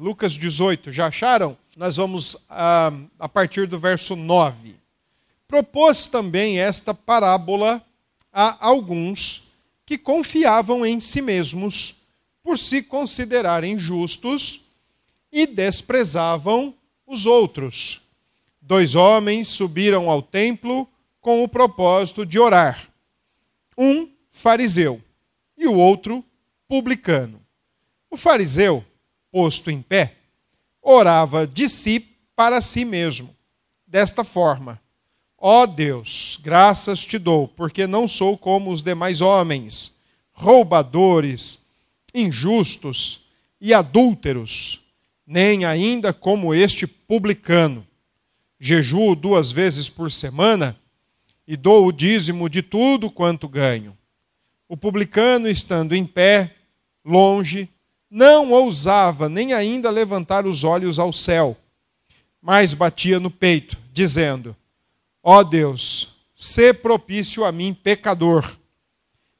Lucas 18, já acharam? Nós vamos a, a partir do verso 9. Propôs também esta parábola a alguns que confiavam em si mesmos por se considerarem justos e desprezavam os outros. Dois homens subiram ao templo com o propósito de orar. Um fariseu e o outro publicano. O fariseu, posto em pé, orava de si para si mesmo, desta forma: Ó oh Deus, graças te dou, porque não sou como os demais homens, roubadores, injustos e adúlteros, nem ainda como este publicano. Jejuo duas vezes por semana e dou o dízimo de tudo quanto ganho. O publicano, estando em pé, longe, não ousava nem ainda levantar os olhos ao céu, mas batia no peito, dizendo: Ó oh Deus, sê propício a mim, pecador.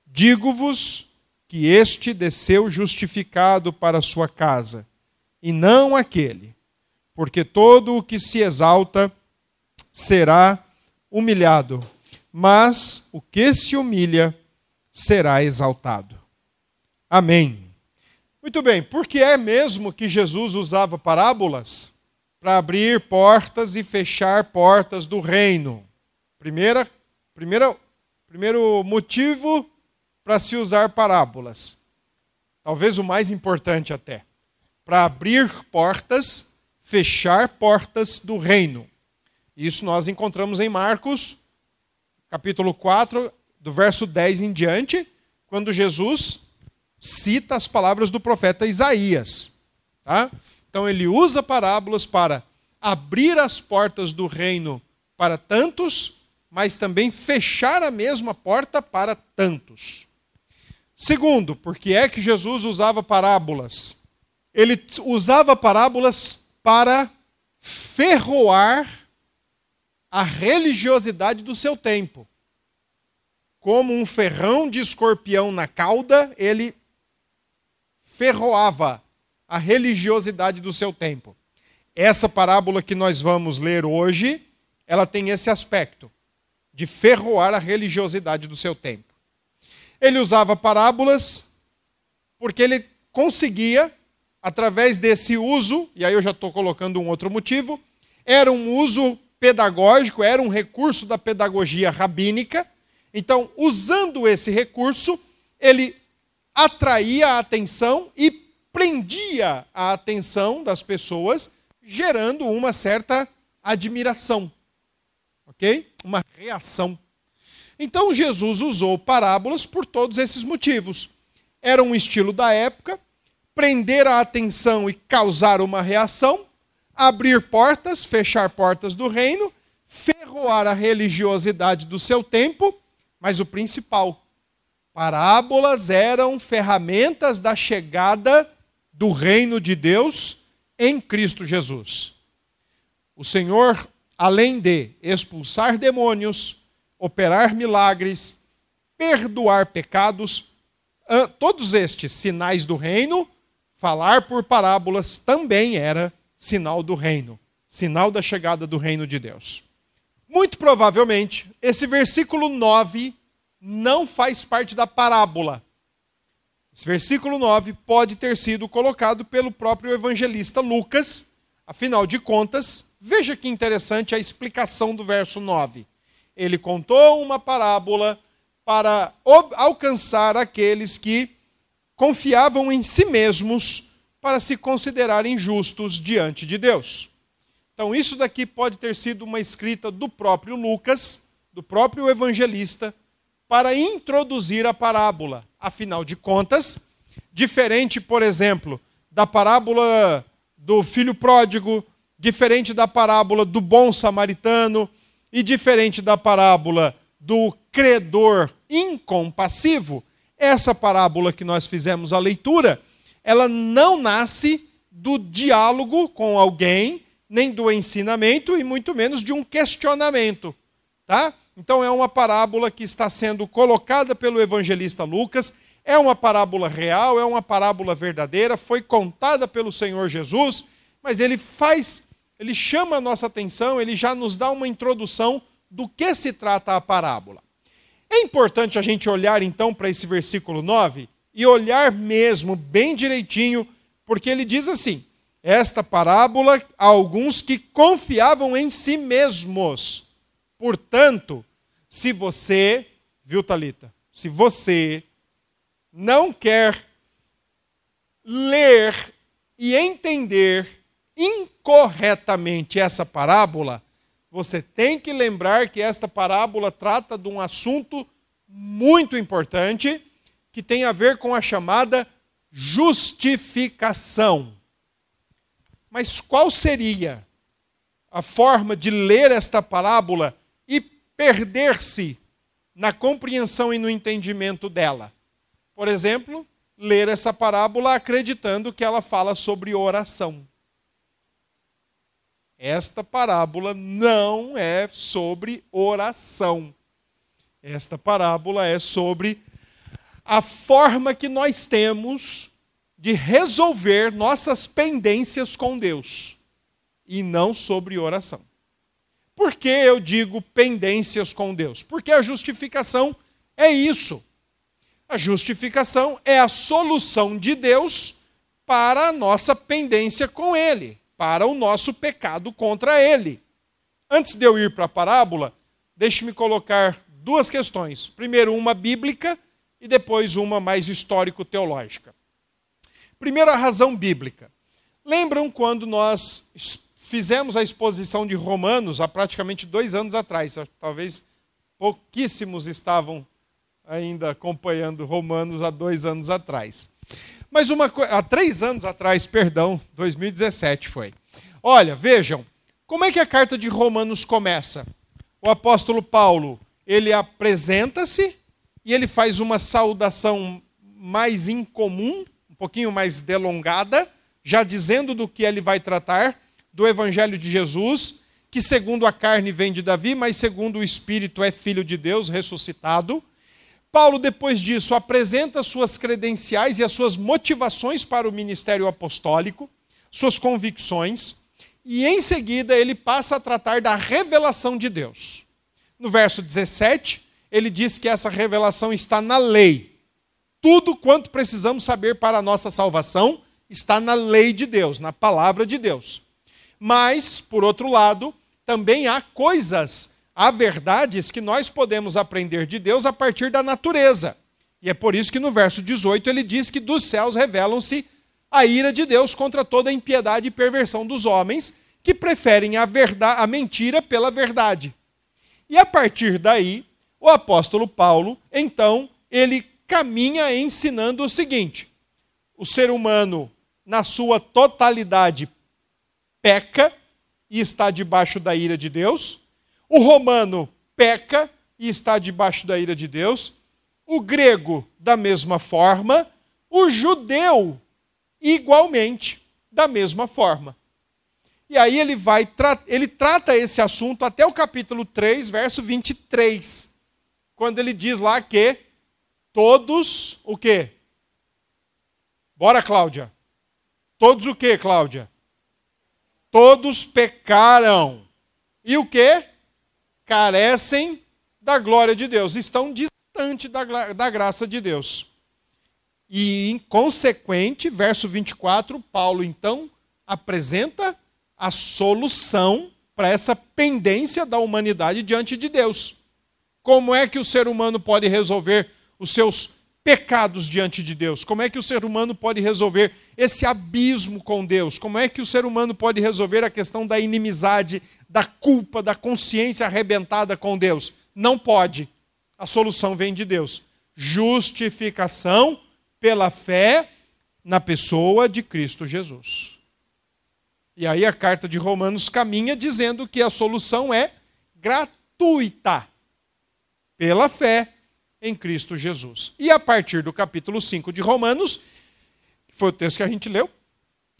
Digo-vos que este desceu justificado para sua casa, e não aquele, porque todo o que se exalta será humilhado, mas o que se humilha será exaltado. Amém. Muito bem, por que é mesmo que Jesus usava parábolas? Para abrir portas e fechar portas do reino. Primeira, primeira, primeiro motivo para se usar parábolas. Talvez o mais importante até. Para abrir portas, fechar portas do reino. Isso nós encontramos em Marcos, capítulo 4, do verso 10 em diante, quando Jesus cita as palavras do profeta Isaías. Tá? Então ele usa parábolas para abrir as portas do reino para tantos, mas também fechar a mesma porta para tantos. Segundo, porque é que Jesus usava parábolas? Ele usava parábolas para ferroar a religiosidade do seu tempo. Como um ferrão de escorpião na cauda, ele ferroava a religiosidade do seu tempo. Essa parábola que nós vamos ler hoje, ela tem esse aspecto de ferroar a religiosidade do seu tempo. Ele usava parábolas porque ele conseguia, através desse uso, e aí eu já estou colocando um outro motivo, era um uso pedagógico, era um recurso da pedagogia rabínica. Então, usando esse recurso, ele atraía a atenção e prendia a atenção das pessoas, gerando uma certa admiração. Ok? Uma reação. Então Jesus usou parábolas por todos esses motivos. Era um estilo da época, prender a atenção e causar uma reação, abrir portas, fechar portas do reino, ferroar a religiosidade do seu tempo, mas o principal, Parábolas eram ferramentas da chegada do reino de Deus em Cristo Jesus. O Senhor, além de expulsar demônios, operar milagres, perdoar pecados, todos estes sinais do reino, falar por parábolas também era sinal do reino, sinal da chegada do reino de Deus. Muito provavelmente, esse versículo 9 não faz parte da parábola. Esse versículo 9 pode ter sido colocado pelo próprio evangelista Lucas, afinal de contas, veja que interessante a explicação do verso 9. Ele contou uma parábola para alcançar aqueles que confiavam em si mesmos para se considerarem justos diante de Deus. Então, isso daqui pode ter sido uma escrita do próprio Lucas, do próprio evangelista, para introduzir a parábola. Afinal de contas, diferente, por exemplo, da parábola do filho pródigo, diferente da parábola do bom samaritano e diferente da parábola do credor incompassivo, essa parábola que nós fizemos a leitura, ela não nasce do diálogo com alguém, nem do ensinamento e muito menos de um questionamento, tá? Então é uma parábola que está sendo colocada pelo evangelista Lucas, É uma parábola real, é uma parábola verdadeira, foi contada pelo Senhor Jesus, mas ele faz, ele chama a nossa atenção, ele já nos dá uma introdução do que se trata a parábola. É importante a gente olhar então para esse versículo 9 e olhar mesmo bem direitinho, porque ele diz assim: esta parábola a alguns que confiavam em si mesmos. Portanto, se você, viu Talita, se você não quer ler e entender incorretamente essa parábola, você tem que lembrar que esta parábola trata de um assunto muito importante que tem a ver com a chamada justificação. Mas qual seria a forma de ler esta parábola perder-se na compreensão e no entendimento dela? Por exemplo, ler essa parábola acreditando que ela fala sobre oração. Esta parábola não é sobre oração. Esta parábola é sobre a forma que nós temos de resolver nossas pendências com Deus e não sobre oração. Por que eu digo pendências com Deus? Porque a justificação é isso. A justificação é a solução de Deus para a nossa pendência com Ele para o nosso pecado contra ele. Antes de eu ir para a parábola, deixe-me colocar duas questões. Primeiro, uma bíblica e depois uma mais histórico-teológica. Primeiro, a razão bíblica. Lembram quando nós fizemos a exposição de Romanos há praticamente dois anos atrás? Talvez pouquíssimos estavam ainda acompanhando Romanos há dois anos atrás. Mas uma há três anos atrás, perdão, 2017 foi. Olha, vejam, como é que a carta de Romanos começa? O apóstolo Paulo, ele apresenta-se e ele faz uma saudação mais incomum, um pouquinho mais delongada, já dizendo do que ele vai tratar, do evangelho de Jesus, que segundo a carne vem de Davi, mas segundo o espírito é filho de Deus ressuscitado. Paulo, depois disso, apresenta suas credenciais e as suas motivações para o ministério apostólico, suas convicções, e em seguida ele passa a tratar da revelação de Deus. No verso 17, ele diz que essa revelação está na lei. Tudo quanto precisamos saber para a nossa salvação está na lei de Deus, na palavra de Deus. Mas, por outro lado, também há coisas há verdades que nós podemos aprender de Deus a partir da natureza. E é por isso que no verso 18 ele diz que dos céus revelam-se a ira de Deus contra toda a impiedade e perversão dos homens que preferem a, verdade, a mentira pela verdade. E a partir daí, o apóstolo Paulo, então, ele caminha ensinando o seguinte: o ser humano, na sua totalidade, peca e está debaixo da ira de Deus. O romano peca e está debaixo da ira de Deus. O grego, da mesma forma. O judeu, igualmente, da mesma forma. E aí ele vai, ele trata esse assunto até o capítulo 3, verso 23. Quando ele diz lá que todos o quê? Bora, Cláudia. Todos o quê, Cláudia? Todos pecaram. E o quê? carecem da glória de Deus, estão distantes da, da graça de Deus. E, em consequente, verso 24, Paulo então apresenta a solução para essa pendência da humanidade diante de Deus. Como é que o ser humano pode resolver os seus pecados diante de Deus? Como é que o ser humano pode resolver esse abismo com Deus? Como é que o ser humano pode resolver a questão da inimizade da culpa, da consciência arrebentada com Deus. Não pode. A solução vem de Deus. Justificação pela fé na pessoa de Cristo Jesus. E aí a carta de Romanos caminha dizendo que a solução é gratuita pela fé em Cristo Jesus. E a partir do capítulo 5 de Romanos, que foi o texto que a gente leu,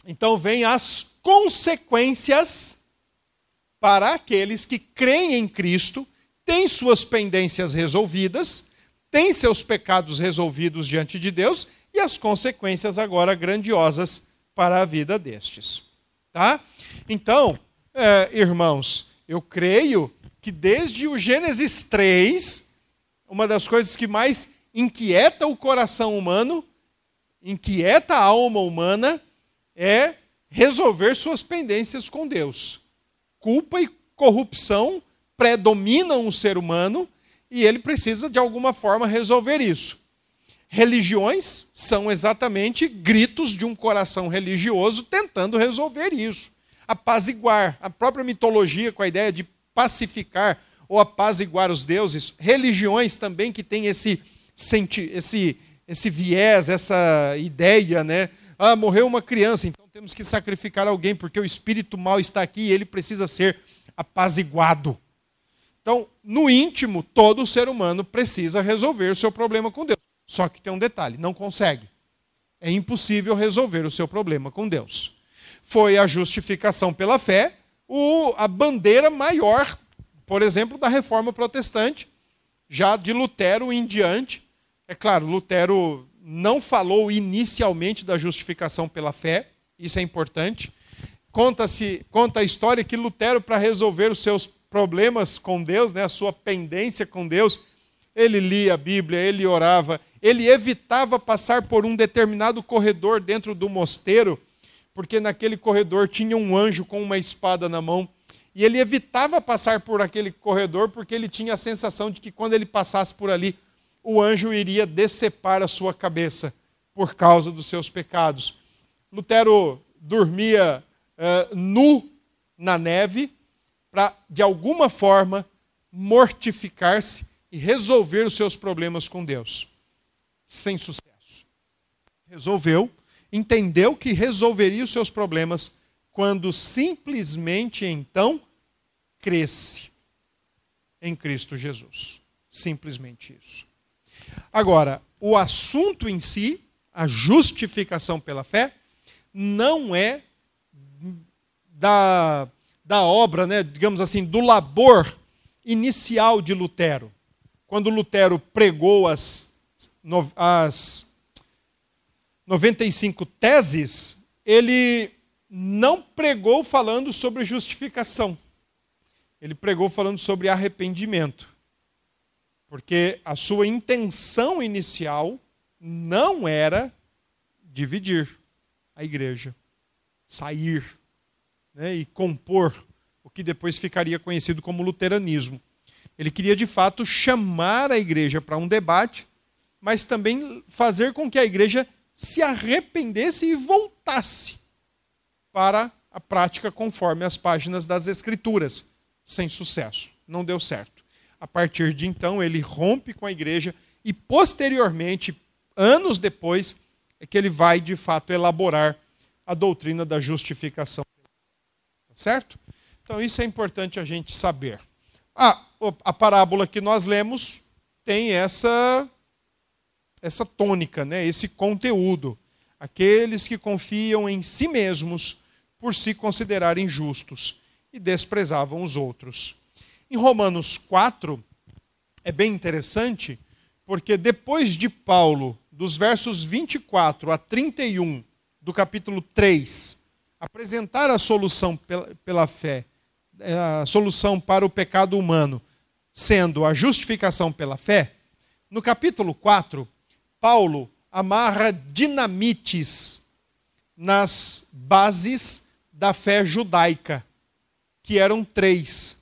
então vem as consequências para aqueles que creem em Cristo, têm suas pendências resolvidas, tem seus pecados resolvidos diante de Deus e as consequências agora grandiosas para a vida destes. Tá? Então, é, irmãos, eu creio que desde o Gênesis 3, uma das coisas que mais inquieta o coração humano, inquieta a alma humana, é resolver suas pendências com Deus. Culpa e corrupção predominam o ser humano e ele precisa, de alguma forma, resolver isso. Religiões são exatamente gritos de um coração religioso tentando resolver isso. Apaziguar. A própria mitologia, com a ideia de pacificar ou apaziguar os deuses. Religiões também que têm esse, esse, esse viés, essa ideia, né? Ah, morreu uma criança, então temos que sacrificar alguém, porque o espírito mal está aqui e ele precisa ser apaziguado. Então, no íntimo, todo ser humano precisa resolver o seu problema com Deus. Só que tem um detalhe: não consegue. É impossível resolver o seu problema com Deus. Foi a justificação pela fé o, a bandeira maior, por exemplo, da reforma protestante, já de Lutero em diante. É claro, Lutero não falou inicialmente da justificação pela fé, isso é importante. Conta-se, conta a história que Lutero, para resolver os seus problemas com Deus, né, a sua pendência com Deus, ele lia a Bíblia, ele orava, ele evitava passar por um determinado corredor dentro do mosteiro, porque naquele corredor tinha um anjo com uma espada na mão, e ele evitava passar por aquele corredor porque ele tinha a sensação de que quando ele passasse por ali, o anjo iria decepar a sua cabeça por causa dos seus pecados. Lutero dormia uh, nu na neve para, de alguma forma, mortificar-se e resolver os seus problemas com Deus. Sem sucesso. Resolveu, entendeu que resolveria os seus problemas quando simplesmente então cresce em Cristo Jesus. Simplesmente isso. Agora, o assunto em si, a justificação pela fé, não é da, da obra, né, digamos assim, do labor inicial de Lutero. Quando Lutero pregou as, as 95 teses, ele não pregou falando sobre justificação. Ele pregou falando sobre arrependimento. Porque a sua intenção inicial não era dividir a igreja, sair né, e compor o que depois ficaria conhecido como luteranismo. Ele queria, de fato, chamar a igreja para um debate, mas também fazer com que a igreja se arrependesse e voltasse para a prática conforme as páginas das Escrituras, sem sucesso. Não deu certo. A partir de então, ele rompe com a igreja e, posteriormente, anos depois, é que ele vai de fato elaborar a doutrina da justificação. Tá certo? Então isso é importante a gente saber. A parábola que nós lemos tem essa essa tônica, né? Esse conteúdo. Aqueles que confiam em si mesmos por se considerarem justos e desprezavam os outros. Em Romanos 4 é bem interessante, porque depois de Paulo dos versos 24 a 31 do capítulo 3, apresentar a solução pela, fé, é, a solução para o pecado humano, sendo a justificação pela fé, no capítulo 4, Paulo amarra dinamites nas bases da fé judaica, que eram três.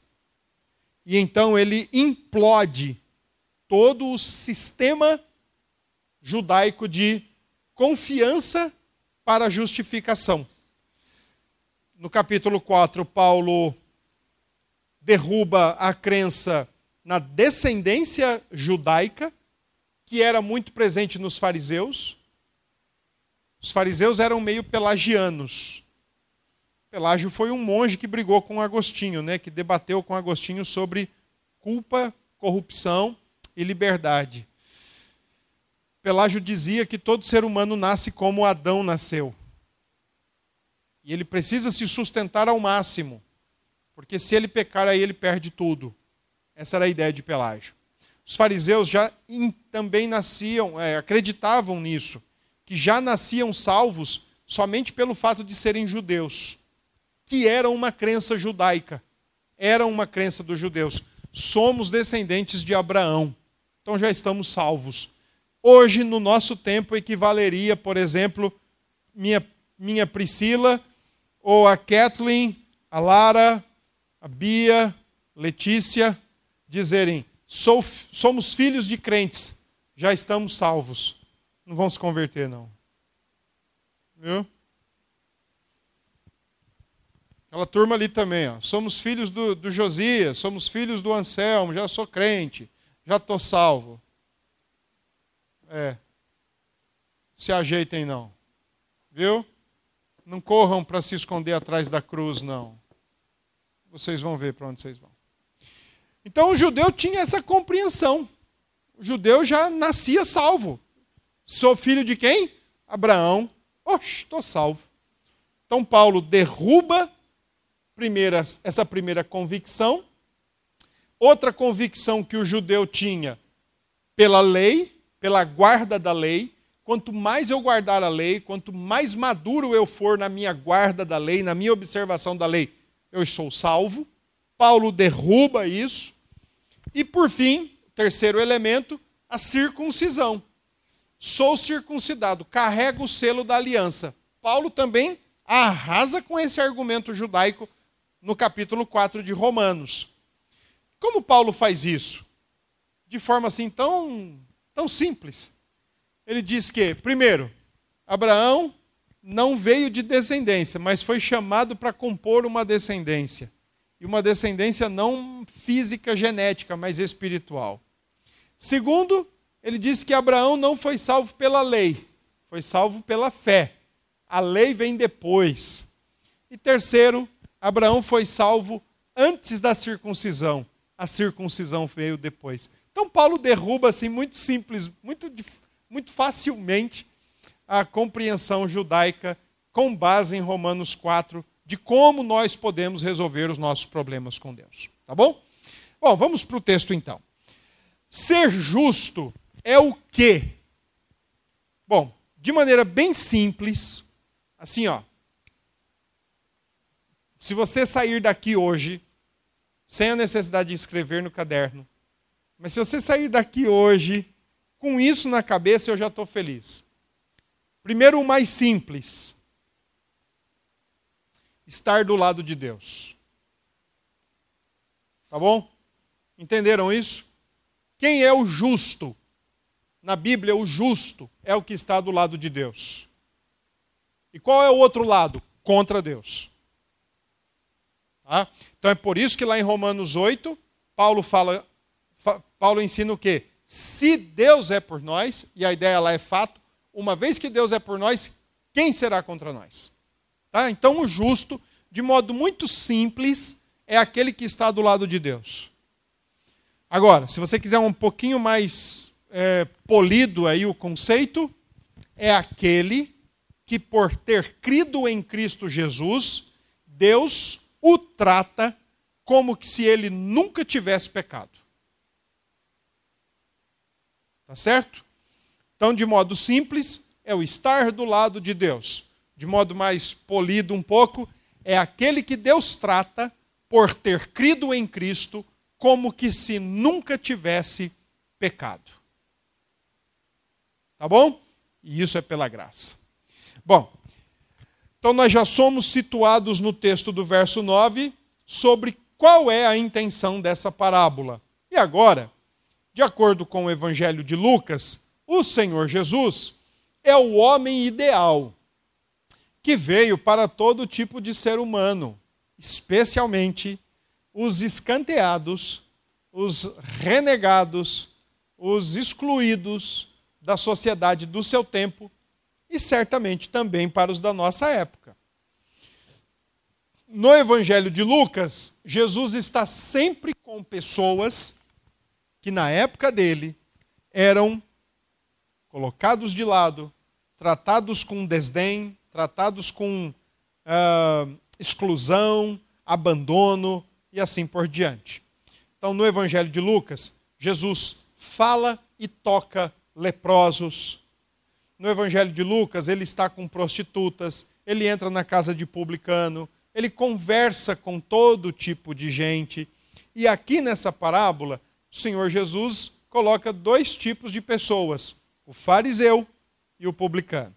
E então ele implode todo o sistema judaico de confiança para justificação. No capítulo 4, Paulo derruba a crença na descendência judaica, que era muito presente nos fariseus. Os fariseus eram meio pelagianos. Pelágio foi um monge que brigou com Agostinho, né, que debateu com Agostinho sobre culpa, corrupção e liberdade. Pelágio dizia que todo ser humano nasce como Adão nasceu. E ele precisa se sustentar ao máximo, porque se ele pecar, aí ele perde tudo. Essa era a ideia de Pelágio. Os fariseus já também nasciam, é, acreditavam nisso, que já nasciam salvos somente pelo fato de serem judeus, que era uma crença judaica, era uma crença dos judeus. Somos descendentes de Abraão, então já estamos salvos. Hoje, no nosso tempo, equivaleria, por exemplo, minha, minha Priscila, ou a Kathleen, a Lara, a Bia, Letícia, dizerem: Sou, somos filhos de crentes, já estamos salvos. Não vão se converter, não. Viu? Aquela turma ali também, ó. Somos filhos do, do Josias, somos filhos do Anselmo, já sou crente, já estou salvo. É. Se ajeitem, não. Viu? Não corram para se esconder atrás da cruz, não. Vocês vão ver para onde vocês vão. Então o judeu tinha essa compreensão. O judeu já nascia salvo. Sou filho de quem? Abraão. Oxe, estou salvo. Então Paulo derruba primeira, essa primeira convicção. Outra convicção que o judeu tinha pela lei, pela guarda da lei. Quanto mais eu guardar a lei, quanto mais maduro eu for na minha guarda da lei, na minha observação da lei, eu sou salvo. Paulo derruba isso. E por fim, terceiro elemento, a circuncisão. Sou circuncidado, carrego o selo da aliança. Paulo também arrasa com esse argumento judaico no capítulo 4 de Romanos. Como Paulo faz isso? De forma assim tão Tão simples. Ele diz que, primeiro, Abraão não veio de descendência, mas foi chamado para compor uma descendência. E uma descendência não física, genética, mas espiritual. Segundo, ele diz que Abraão não foi salvo pela lei, foi salvo pela fé. A lei vem depois. E terceiro, Abraão foi salvo antes da circuncisão. A circuncisão veio depois. Então Paulo derruba assim muito simples, muito, muito facilmente a compreensão judaica com base em Romanos 4 de como nós podemos resolver os nossos problemas com Deus. Tá bom? Bom, vamos para o texto então. Ser justo é o quê? Bom, de maneira bem simples, assim ó. Se você sair daqui hoje, sem a necessidade de escrever no caderno, mas se você sair daqui hoje com isso na cabeça, eu já estou feliz. Primeiro, o mais simples: estar do lado de Deus. Tá bom? Entenderam isso? Quem é o justo? Na Bíblia, o justo é o que está do lado de Deus. E qual é o outro lado? Contra Deus. Tá? Então é por isso que lá em Romanos 8, Paulo fala Paulo ensina o quê? Se Deus é por nós, e a ideia lá é fato, uma vez que Deus é por nós, quem será contra nós? Tá? Então, o justo, de modo muito simples, é aquele que está do lado de Deus. Agora, se você quiser um pouquinho mais é, polido aí o conceito, é aquele que, por ter crido em Cristo Jesus, Deus o trata como que se ele nunca tivesse pecado. Tá certo? Então, de modo simples, é o estar do lado de Deus. De modo mais polido um pouco, é aquele que Deus trata por ter crido em Cristo como que se nunca tivesse pecado. Tá bom? E isso é pela graça. Bom, então nós já somos situados no texto do verso 9 sobre qual é a intenção dessa parábola. E agora, de acordo com o Evangelho de Lucas, o Senhor Jesus é o homem ideal que veio para todo tipo de ser humano, especialmente os escanteados, os renegados, os excluídos da sociedade do seu tempo e certamente também para os da nossa época. No Evangelho de Lucas, Jesus está sempre com pessoas que na época dele eram colocados de lado, tratados com desdém, tratados com uh, exclusão, abandono e assim por diante. Então, no Evangelho de Lucas, Jesus fala e toca leprosos. No Evangelho de Lucas, ele está com prostitutas, ele entra na casa de publicano, ele conversa com todo tipo de gente. E aqui nessa parábola, o Senhor Jesus coloca dois tipos de pessoas: o fariseu e o publicano.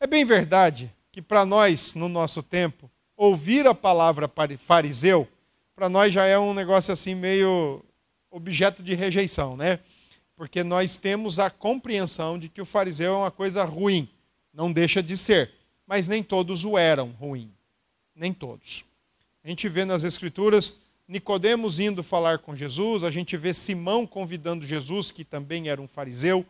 É bem verdade que para nós, no nosso tempo, ouvir a palavra fariseu, para nós já é um negócio assim meio objeto de rejeição, né? Porque nós temos a compreensão de que o fariseu é uma coisa ruim, não deixa de ser, mas nem todos o eram ruim, nem todos. A gente vê nas escrituras Nicodemos indo falar com Jesus, a gente vê Simão convidando Jesus, que também era um fariseu.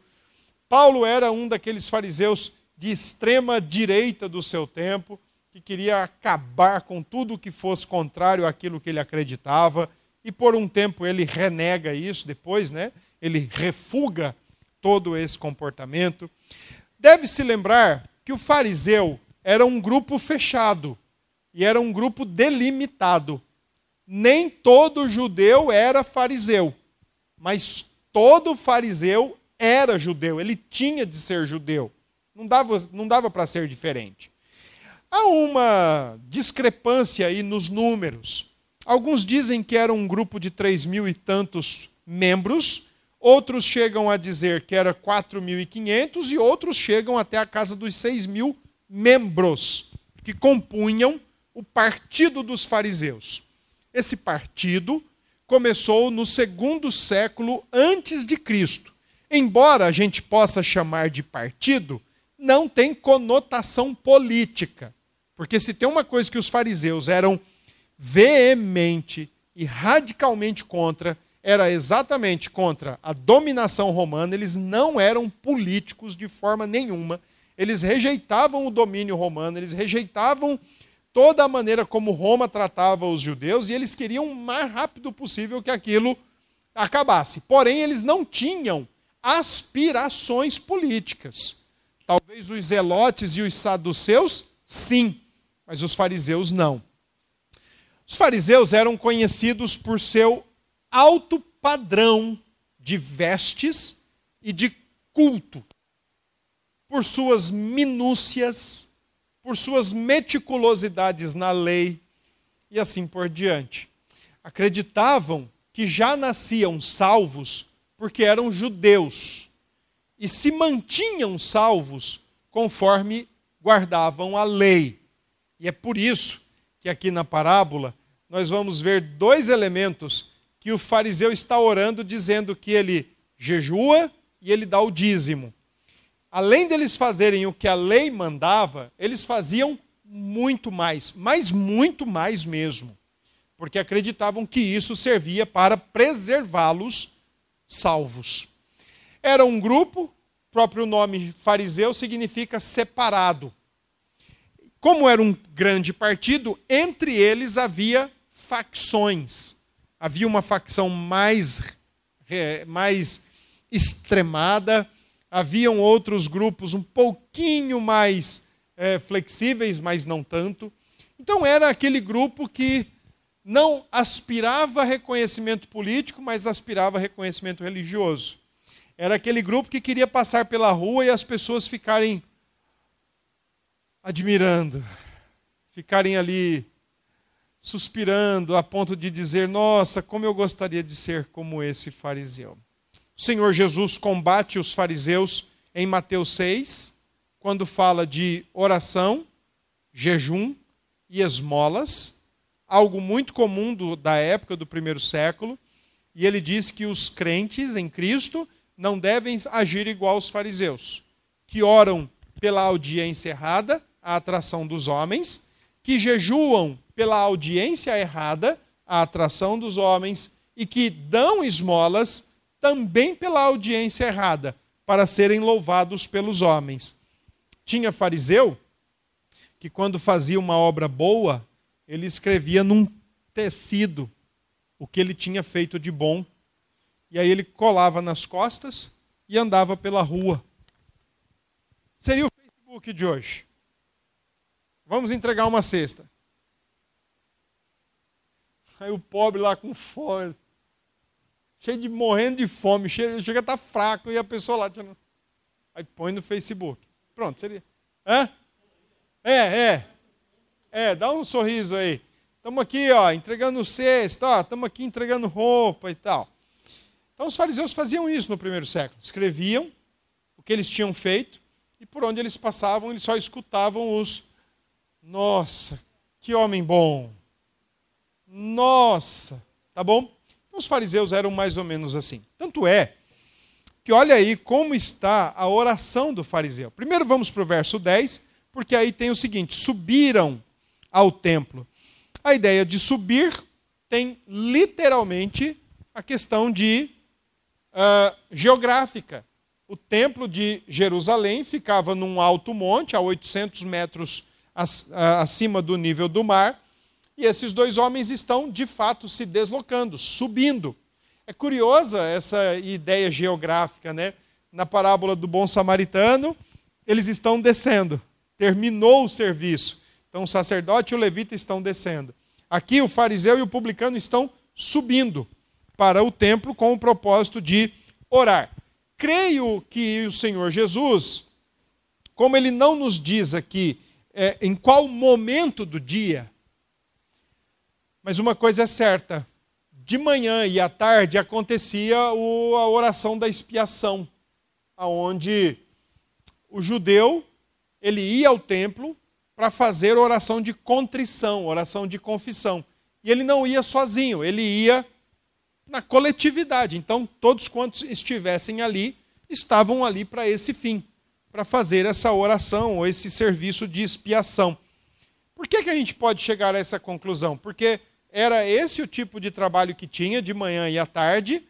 Paulo era um daqueles fariseus de extrema direita do seu tempo, que queria acabar com tudo que fosse contrário àquilo que ele acreditava, e por um tempo ele renega isso, depois, né? Ele refuga todo esse comportamento. Deve-se lembrar que o fariseu era um grupo fechado e era um grupo delimitado nem todo judeu era fariseu, mas todo fariseu era judeu, ele tinha de ser judeu. Não dava, não dava para ser diferente. Há uma discrepância aí nos números. Alguns dizem que era um grupo de três mil e tantos membros, outros chegam a dizer que era quatro mil e quinhentos outros chegam até a casa dos seis mil membros que compunham o partido dos fariseus. Esse partido começou no segundo século antes de Cristo. Embora a gente possa chamar de partido, não tem conotação política. Porque se tem uma coisa que os fariseus eram veemente e radicalmente contra, era exatamente contra a dominação romana, eles não eram políticos de forma nenhuma. Eles rejeitavam o domínio romano, eles rejeitavam toda a maneira como Roma tratava os judeus e eles queriam o mais rápido possível que aquilo acabasse. Porém, eles não tinham aspirações políticas. Talvez os zelotes e os saduceus, sim, mas os fariseus não. Os fariseus eram conhecidos por seu alto padrão de vestes e de culto, por suas minúcias, por suas meticulosidades na lei e assim por diante. Acreditavam que já nasciam salvos porque eram judeus e se mantinham salvos conforme guardavam a lei. E é por isso que aqui na parábola nós vamos ver dois elementos que o fariseu está orando, dizendo que ele jejua e ele dá o dízimo além deles fazerem o que a lei mandava, eles faziam muito mais, mas muito mais mesmo, porque acreditavam que isso servia para preservá-los salvos. Era um grupo, próprio nome fariseu significa separado. Como era um grande partido, entre eles havia facções. Havia uma facção mais, mais extremada, haviam outros grupos um pouquinho mais é, flexíveis, mas não tanto. Então era aquele grupo que não aspirava a reconhecimento político, mas aspirava a reconhecimento religioso. Era aquele grupo que queria passar pela rua e as pessoas ficarem admirando, ficarem ali suspirando a ponto de dizer: Nossa, como eu gostaria de ser como esse fariseu. O Senhor Jesus combate os fariseus em Mateus 6, quando fala de oração, jejum e esmolas, algo muito comum do, da época do primeiro século, e ele diz que os crentes em Cristo não devem agir igual aos fariseus, que oram pela audiência errada, a atração dos homens, que jejuam pela audiência errada, a atração dos homens, e que dão esmolas também pela audiência errada, para serem louvados pelos homens. Tinha fariseu que, quando fazia uma obra boa, ele escrevia num tecido o que ele tinha feito de bom, e aí ele colava nas costas e andava pela rua. Seria o Facebook de hoje. Vamos entregar uma cesta. Aí o pobre lá com fome. cheio de morrendo de fome, chega, chega a estar fraco e a pessoa lá. Aí põe no Facebook. Pronto, seria. Hã? É, é. É, dá um sorriso aí. Estamos aqui, ó, entregando cesto, ó, estamos aqui entregando roupa e tal. Então os fariseus faziam isso no primeiro século. Escreviam o que eles tinham feito e por onde eles passavam, eles só escutavam os Nossa, que homem bom. Nossa, tá bom? Então, os fariseus eram mais ou menos assim. Tanto é que olha aí como está a oração do fariseu. Primeiro vamos para o verso 10, porque aí tem o seguinte: subiram ao templo. A ideia de subir tem literalmente a questão de uh, geográfica. O templo de Jerusalém ficava num alto monte, a 800 metros acima do nível do mar, e esses dois homens estão de fato se deslocando, subindo. É curiosa essa ideia geográfica, né? Na parábola do bom samaritano, eles estão descendo. Terminou o serviço. Então o sacerdote e o levita estão descendo. Aqui o fariseu e o publicano estão subindo para o templo com o propósito de orar. Creio que o Senhor Jesus, como ele não nos diz aqui é, em qual momento do dia, mas uma coisa é certa: de manhã e à tarde acontecia a oração da expiação, aonde o judeu ele ia ao templo para fazer oração de contrição, oração de confissão. E ele não ia sozinho, ele ia na coletividade. Então, todos quantos estivessem ali estavam ali para esse fim, para fazer essa oração ou esse serviço de expiação. Por que, que a gente pode chegar a essa conclusão? Porque era esse o tipo de trabalho que tinha de manhã e à tarde,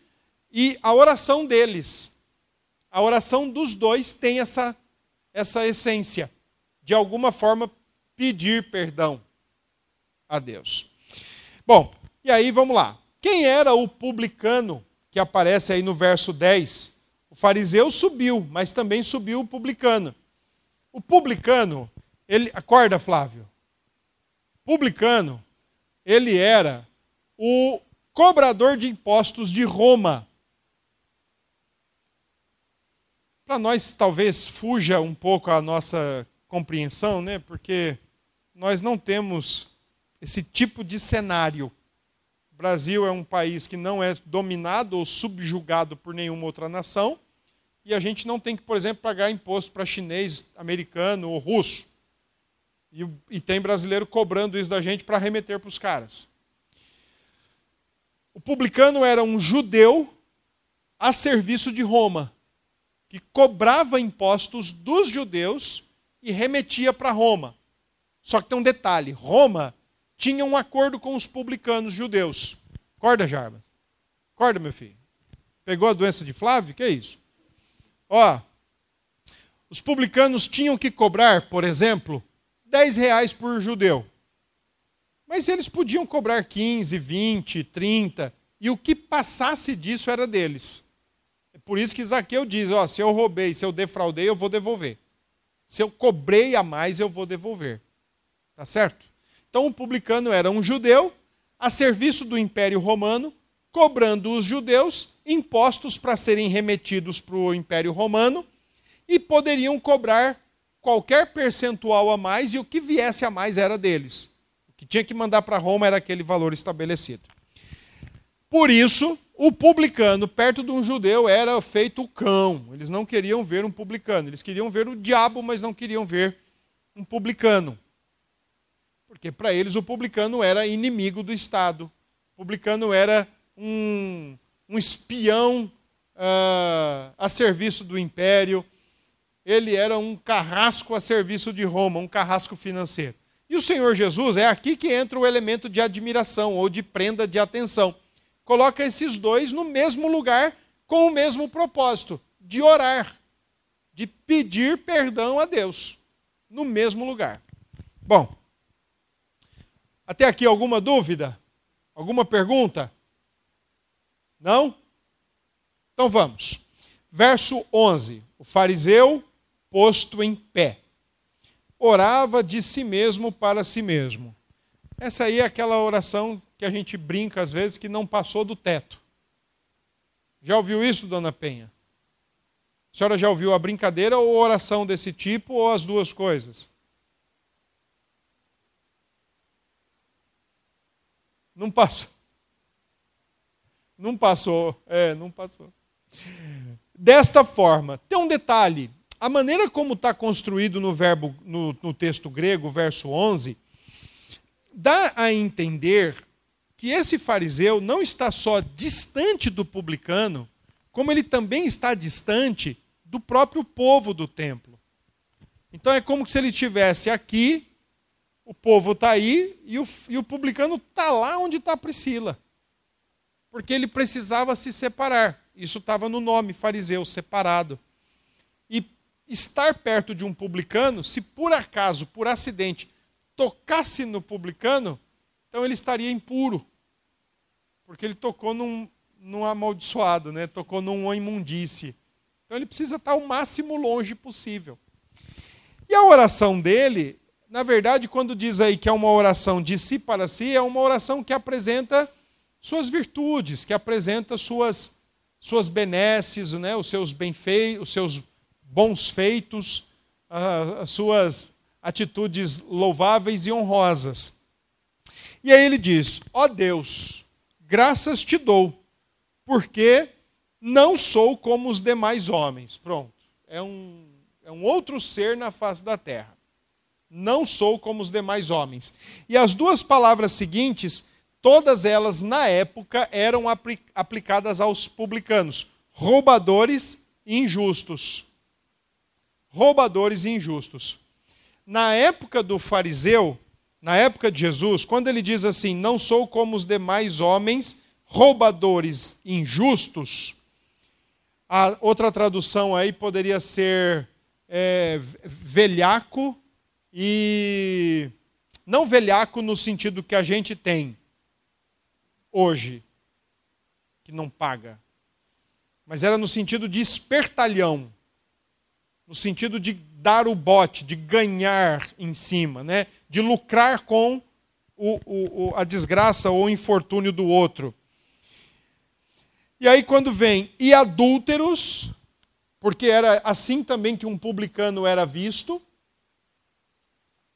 e a oração deles, a oração dos dois tem essa, essa essência, de alguma forma pedir perdão a Deus. Bom, e aí vamos lá. Quem era o publicano que aparece aí no verso 10? O fariseu subiu, mas também subiu o publicano. O publicano, ele. Acorda, Flávio. Publicano, ele era o cobrador de impostos de Roma. Para nós, talvez fuja um pouco a nossa compreensão, né? Porque nós não temos esse tipo de cenário. O Brasil é um país que não é dominado ou subjugado por nenhuma outra nação, e a gente não tem que, por exemplo, pagar imposto para chinês, americano ou russo. E, e tem brasileiro cobrando isso da gente para remeter para os caras. O publicano era um judeu a serviço de Roma, que cobrava impostos dos judeus e remetia para Roma. Só que tem um detalhe: Roma tinha um acordo com os publicanos judeus. Acorda, Jarbas. Acorda, meu filho. Pegou a doença de Flávio? Que é isso? Ó, os publicanos tinham que cobrar, por exemplo, 10 reais por judeu. Mas eles podiam cobrar 15, 20, 30, e o que passasse disso era deles. É por isso que Zaqueu diz: ó, se eu roubei, se eu defraudei, eu vou devolver. Se eu cobrei a mais, eu vou devolver. Tá certo? Então o publicano era um judeu a serviço do Império Romano, cobrando os judeus impostos para serem remetidos para o Império Romano e poderiam cobrar qualquer percentual a mais e o que viesse a mais era deles. O que tinha que mandar para Roma era aquele valor estabelecido. Por isso, o publicano perto de um judeu era feito o cão. Eles não queriam ver um publicano, eles queriam ver o diabo, mas não queriam ver um publicano. Porque para eles o publicano era inimigo do Estado. O publicano era um, um espião uh, a serviço do império. Ele era um carrasco a serviço de Roma, um carrasco financeiro. E o Senhor Jesus é aqui que entra o elemento de admiração ou de prenda de atenção. Coloca esses dois no mesmo lugar com o mesmo propósito, de orar, de pedir perdão a Deus, no mesmo lugar. Bom, até aqui alguma dúvida? Alguma pergunta? Não? Então vamos. Verso 11: O fariseu, posto em pé, orava de si mesmo para si mesmo. Essa aí é aquela oração que a gente brinca às vezes que não passou do teto. Já ouviu isso, dona Penha? A senhora já ouviu a brincadeira ou oração desse tipo, ou as duas coisas? Não passou. Não passou. É, não passou. Desta forma, tem um detalhe. A maneira como está construído no verbo no, no texto grego, verso 11, dá a entender que esse fariseu não está só distante do publicano, como ele também está distante do próprio povo do templo. Então é como se ele estivesse aqui, o povo está aí e o, e o publicano está lá onde está Priscila. Porque ele precisava se separar. Isso estava no nome, fariseu, separado. Estar perto de um publicano, se por acaso, por acidente, tocasse no publicano, então ele estaria impuro. Porque ele tocou num, num amaldiçoado, né? tocou num imundície. Então ele precisa estar o máximo longe possível. E a oração dele, na verdade, quando diz aí que é uma oração de si para si, é uma oração que apresenta suas virtudes, que apresenta suas, suas benesses, né? os seus bem os seus bons feitos, as suas atitudes louváveis e honrosas. E aí ele diz: Ó oh Deus, graças te dou, porque não sou como os demais homens. Pronto. É um, é um outro ser na face da terra. Não sou como os demais homens. E as duas palavras seguintes, todas elas na época eram aplicadas aos publicanos: roubadores e injustos. Roubadores e injustos na época do fariseu, na época de Jesus, quando ele diz assim: Não sou como os demais homens, roubadores injustos, a outra tradução aí poderia ser é, velhaco e. Não velhaco no sentido que a gente tem hoje, que não paga, mas era no sentido de espertalhão, no sentido de dar o bote, de ganhar em cima, né? de lucrar com o, o, a desgraça ou o infortúnio do outro. E aí, quando vem e adúlteros, porque era assim também que um publicano era visto,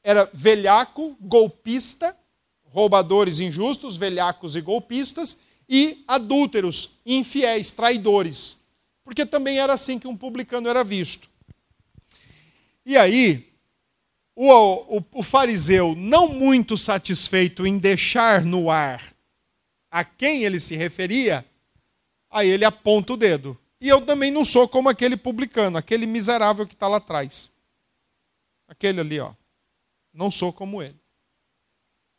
era velhaco, golpista, roubadores injustos, velhacos e golpistas, e adúlteros, infiéis, traidores, porque também era assim que um publicano era visto. E aí, o, o, o, fariseu, não muito satisfeito em deixar no ar a quem ele se referia, aí ele aponta o dedo. E eu também não sou como aquele publicano, aquele miserável que está lá atrás. Aquele ali, ó. Não sou como ele.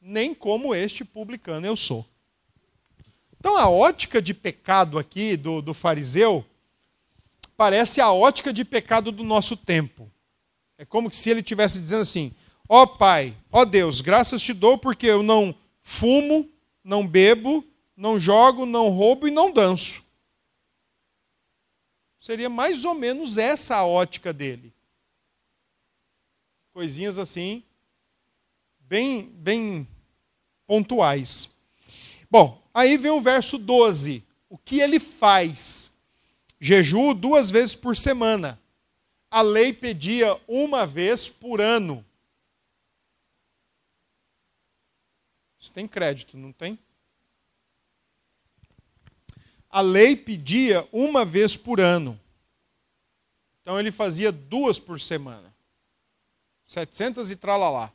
Nem como este publicano eu sou. Então a ótica de pecado aqui do, do fariseu parece a ótica de pecado do nosso tempo. É como se ele estivesse dizendo assim: Ó oh, Pai, ó oh Deus, graças te dou porque eu não fumo, não bebo, não jogo, não roubo e não danço. Seria mais ou menos essa a ótica dele. Coisinhas assim, bem, bem pontuais. Bom, aí vem o verso 12. O que ele faz? Jejum duas vezes por semana a lei pedia uma vez por ano. Isso tem crédito, não tem? A lei pedia uma vez por ano. Então ele fazia duas por semana. 700 e tralalá.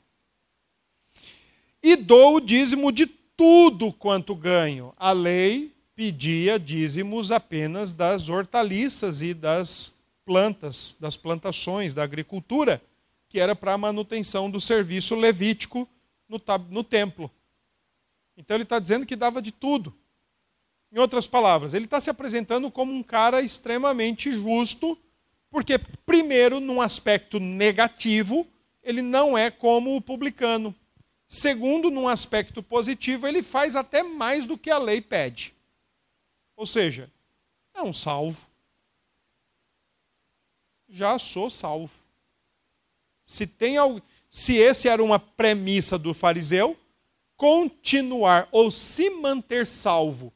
E dou o dízimo de tudo quanto ganho. A lei pedia dízimos apenas das hortaliças e das plantas, das plantações, da agricultura, que era para a manutenção do serviço levítico no, no templo. Então ele está dizendo que dava de tudo. Em outras palavras, ele está se apresentando como um cara extremamente justo, porque, primeiro, num aspecto negativo, ele não é como o publicano. Segundo, num aspecto positivo, ele faz até mais do que a lei pede. Ou seja, é um salvo já sou salvo. Se tem se esse era uma premissa do fariseu, continuar ou se manter salvo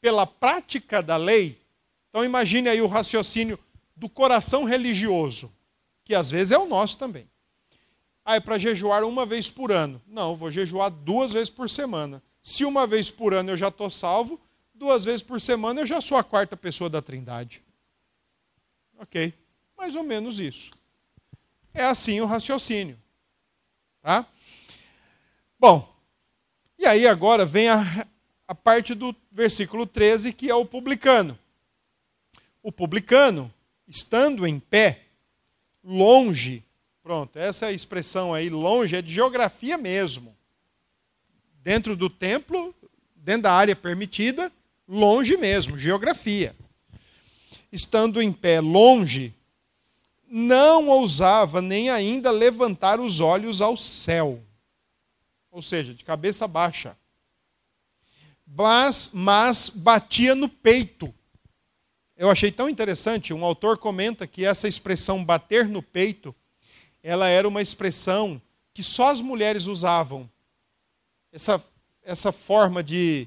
pela prática da lei Então imagine aí o raciocínio do coração religioso, que às vezes é o nosso também. Ah, é para jejuar uma vez por ano. Não, vou jejuar duas vezes por semana. Se uma vez por ano eu já estou salvo, duas vezes por semana eu já sou a quarta pessoa da Trindade. Ok, mais ou menos isso. É assim o raciocínio. Tá? Bom, e aí agora vem a, a parte do versículo 13, que é o publicano. O publicano, estando em pé, longe, pronto, essa expressão aí, longe, é de geografia mesmo. Dentro do templo, dentro da área permitida, longe mesmo, geografia. Estando em pé longe, não ousava nem ainda levantar os olhos ao céu, ou seja, de cabeça baixa, mas, mas batia no peito. Eu achei tão interessante, um autor comenta que essa expressão bater no peito, ela era uma expressão que só as mulheres usavam. Essa, essa forma de,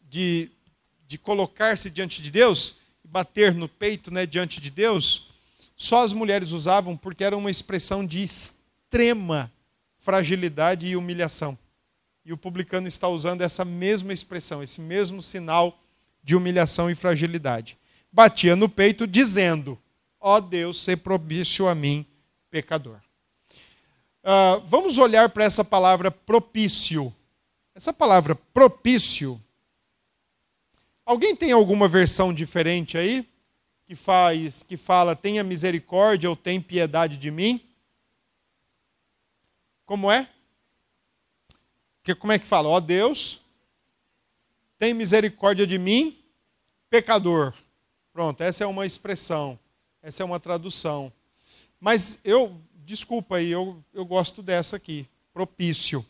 de, de colocar-se diante de Deus, bater no peito né, diante de Deus, só as mulheres usavam porque era uma expressão de extrema fragilidade e humilhação. E o publicano está usando essa mesma expressão, esse mesmo sinal de humilhação e fragilidade. Batia no peito, dizendo: Ó oh Deus, ser propício a mim, pecador. Uh, vamos olhar para essa palavra propício. Essa palavra propício. Alguém tem alguma versão diferente aí? Que faz, que fala tenha misericórdia ou tem piedade de mim? Como é? Que, como é que fala? Ó oh, Deus, tem misericórdia de mim, pecador. Pronto, essa é uma expressão, essa é uma tradução. Mas eu, desculpa aí, eu, eu gosto dessa aqui, propício.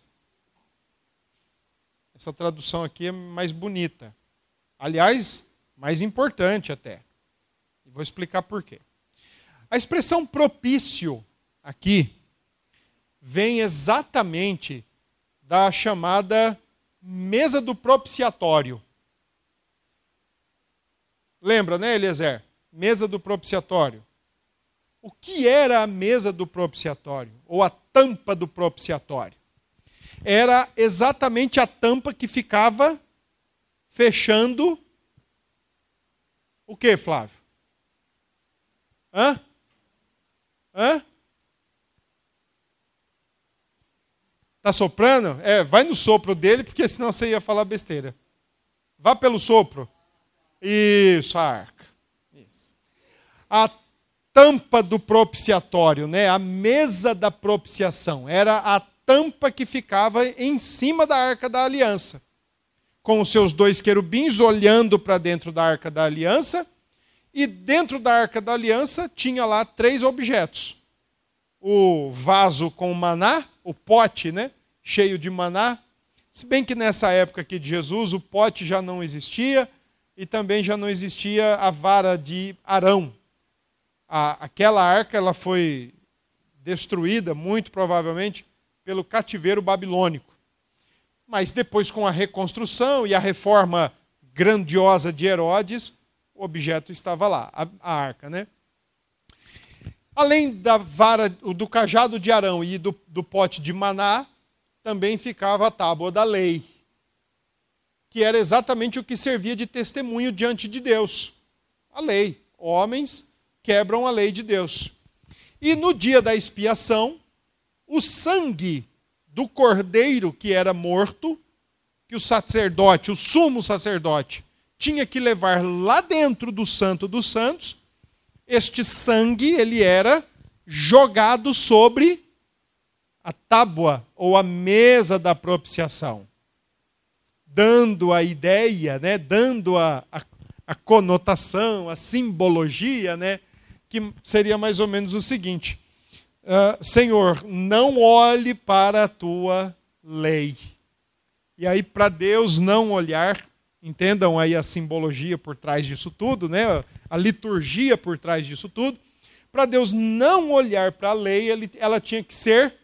Essa tradução aqui é mais bonita. Aliás, mais importante até. Vou explicar por quê. A expressão propício aqui vem exatamente da chamada mesa do propiciatório. Lembra, né, Eliezer? Mesa do propiciatório. O que era a mesa do propiciatório? Ou a tampa do propiciatório? Era exatamente a tampa que ficava fechando o que, Flávio? Hã? Hã? Tá soprando? É, vai no sopro dele, porque senão você ia falar besteira. Vá pelo sopro. Isso, a arca. Isso. A tampa do propiciatório, né? A mesa da propiciação. Era a tampa que ficava em cima da arca da aliança. Com os seus dois querubins olhando para dentro da arca da aliança e dentro da arca da aliança tinha lá três objetos: o vaso com maná, o pote, né, cheio de maná. Se bem que nessa época aqui de Jesus o pote já não existia e também já não existia a vara de Arão. A, aquela arca ela foi destruída, muito provavelmente, pelo cativeiro babilônico. Mas depois, com a reconstrução e a reforma grandiosa de Herodes, o objeto estava lá, a, a arca, né? Além da vara, do cajado de Arão e do, do pote de maná, também ficava a tábua da lei, que era exatamente o que servia de testemunho diante de Deus. A lei. Homens quebram a lei de Deus. E no dia da expiação, o sangue do cordeiro que era morto, que o sacerdote, o sumo sacerdote, tinha que levar lá dentro do Santo dos Santos, este sangue ele era jogado sobre a tábua ou a mesa da propiciação, dando a ideia, né, dando a, a, a conotação, a simbologia, né, que seria mais ou menos o seguinte: uh, Senhor, não olhe para a tua lei. E aí, para Deus não olhar, Entendam aí a simbologia por trás disso tudo, né? a liturgia por trás disso tudo. Para Deus não olhar para a lei, ela tinha que ser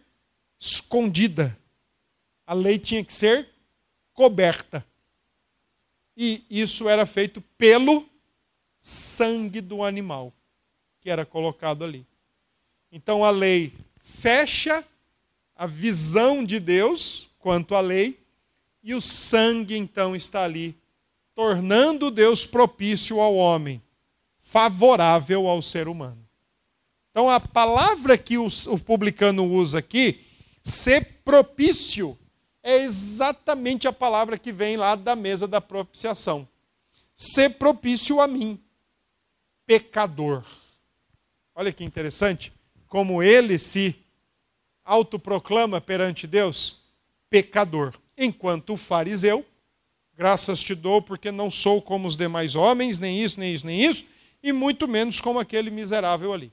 escondida. A lei tinha que ser coberta. E isso era feito pelo sangue do animal que era colocado ali. Então a lei fecha a visão de Deus quanto à lei, e o sangue então está ali, tornando Deus propício ao homem, favorável ao ser humano. Então a palavra que o, publicano usa aqui, ser propício, é exatamente a palavra que vem lá da mesa da propiciação. Ser propício a mim, pecador. Olha que interessante, como ele se autoproclama perante Deus pecador, enquanto o fariseu, graças te dou porque não sou como os demais homens, nem isso, nem isso, nem isso, e muito menos como aquele miserável ali.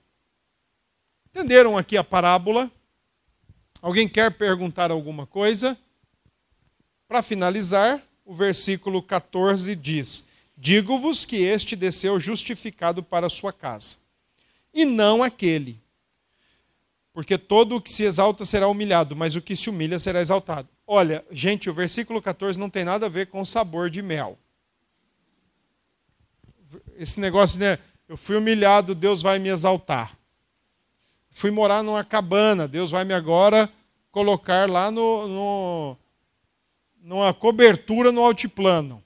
Entenderam aqui a parábola? Alguém quer perguntar alguma coisa? Para finalizar, o versículo 14 diz: Digo-vos que este desceu justificado para a sua casa, e não aquele porque todo o que se exalta será humilhado, mas o que se humilha será exaltado. Olha, gente, o versículo 14 não tem nada a ver com sabor de mel. Esse negócio, né? Eu fui humilhado, Deus vai me exaltar. Fui morar numa cabana, Deus vai me agora colocar lá no, no numa cobertura no altiplano,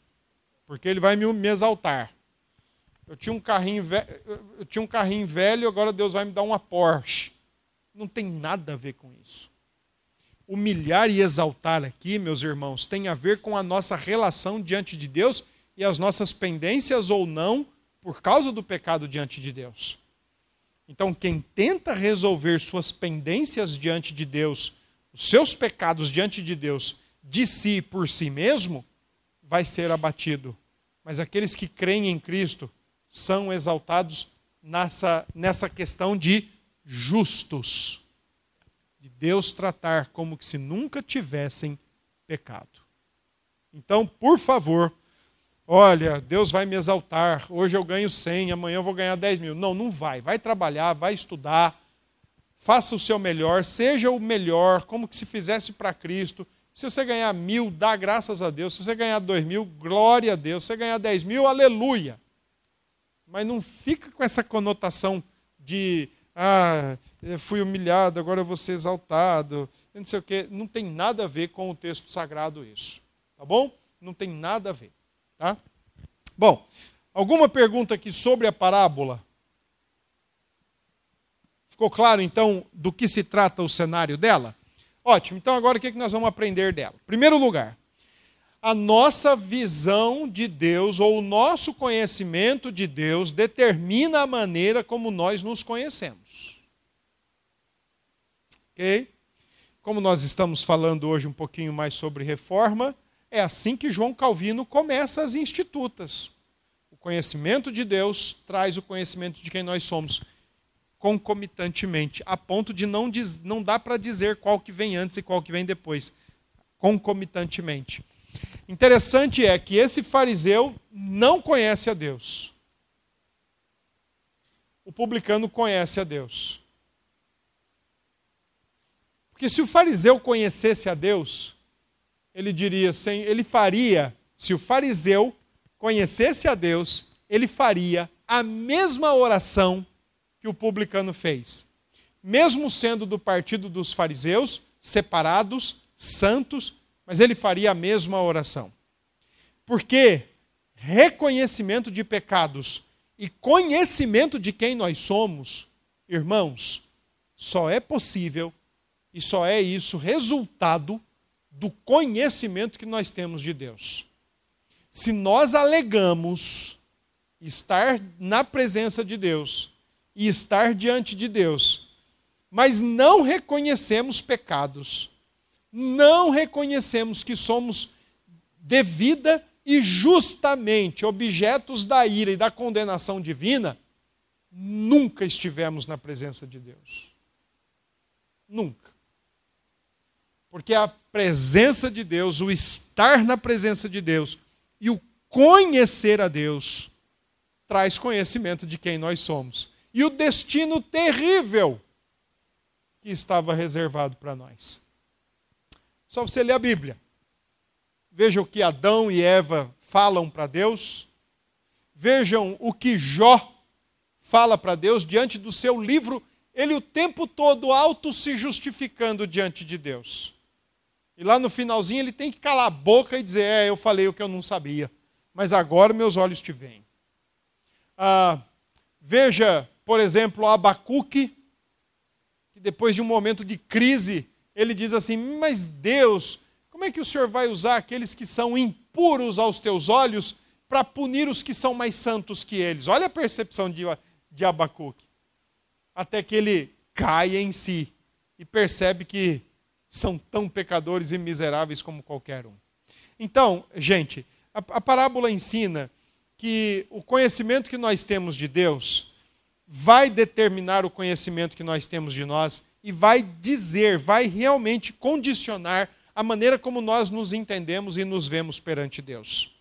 porque Ele vai me, me exaltar. Eu tinha um carrinho eu tinha um carrinho velho, agora Deus vai me dar uma Porsche. Não tem nada a ver com isso. Humilhar e exaltar aqui, meus irmãos, tem a ver com a nossa relação diante de Deus e as nossas pendências ou não por causa do pecado diante de Deus. Então, quem tenta resolver suas pendências diante de Deus, os seus pecados diante de Deus, de si por si mesmo, vai ser abatido. Mas aqueles que creem em Cristo são exaltados nessa, nessa questão de justos, de Deus tratar como se nunca tivessem pecado. Então, por favor, olha, Deus vai me exaltar, hoje eu ganho 100, amanhã eu vou ganhar 10 mil. Não, não vai. Vai trabalhar, vai estudar, faça o seu melhor, seja o melhor, como que se fizesse para Cristo. Se você ganhar mil, dá graças a Deus. Se você ganhar dois mil, glória a Deus. Se você ganhar dez mil, aleluia. Mas não fica com essa conotação de ah, fui humilhado, agora eu vou ser exaltado, não sei o quê. Não tem nada a ver com o texto sagrado isso. Tá bom? Não tem nada a ver. Tá? Bom, alguma pergunta aqui sobre a parábola? Ficou claro, então, do que se trata o cenário dela? Ótimo, então agora o que nós vamos aprender dela? Primeiro lugar, a nossa visão de Deus ou o nosso conhecimento de Deus determina a maneira como nós nos conhecemos. Ok? Como nós estamos falando hoje um pouquinho mais sobre reforma, é assim que João Calvino começa as institutas. O conhecimento de Deus traz o conhecimento de quem nós somos concomitantemente, a ponto de não, diz, não dá para dizer qual que vem antes e qual que vem depois, concomitantemente. Interessante é que esse fariseu não conhece a Deus. O publicano conhece a Deus. Porque se o fariseu conhecesse a Deus, ele diria, sem, ele faria, se o fariseu conhecesse a Deus, ele faria a mesma oração que o publicano fez. Mesmo sendo do partido dos fariseus, separados, santos, mas ele faria a mesma oração. Porque reconhecimento de pecados e conhecimento de quem nós somos, irmãos, só é possível e só é isso resultado do conhecimento que nós temos de Deus. Se nós alegamos estar na presença de Deus e estar diante de Deus, mas não reconhecemos pecados, não reconhecemos que somos devida e justamente objetos da ira e da condenação divina, nunca estivemos na presença de Deus. Nunca. Porque a presença de Deus, o estar na presença de Deus e o conhecer a Deus traz conhecimento de quem nós somos e o destino terrível que estava reservado para nós. Só você ler a Bíblia. Veja o que Adão e Eva falam para Deus. Vejam o que Jó fala para Deus diante do seu livro, ele o tempo todo auto se justificando diante de Deus. E lá no finalzinho ele tem que calar a boca e dizer: É, eu falei o que eu não sabia, mas agora meus olhos te veem. Ah, veja, por exemplo, Abacuque, que depois de um momento de crise, ele diz assim: Mas Deus, como é que o Senhor vai usar aqueles que são impuros aos teus olhos para punir os que são mais santos que eles? Olha a percepção de, de Abacuque. Até que ele cai em si e percebe que são tão pecadores e miseráveis como qualquer um. Então, gente, a, a parábola ensina que o conhecimento que nós temos de Deus vai determinar o conhecimento que nós temos de nós e vai dizer, vai realmente condicionar a maneira como nós nos entendemos e nos vemos perante Deus.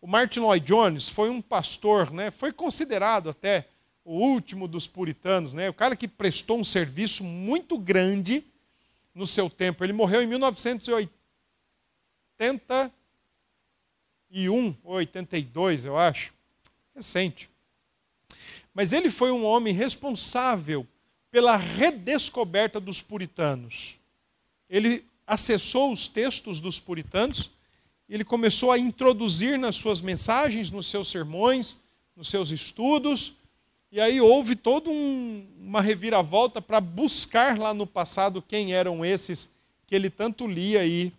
O Martin Lloyd Jones foi um pastor, né, foi considerado até o último dos puritanos, né, o cara que prestou um serviço muito grande no seu tempo. Ele morreu em 1981 ou 82, eu acho. Recente. Mas ele foi um homem responsável pela redescoberta dos puritanos. Ele acessou os textos dos puritanos, ele começou a introduzir nas suas mensagens, nos seus sermões, nos seus estudos, e aí houve toda um, uma reviravolta para buscar lá no passado quem eram esses que ele tanto lia e,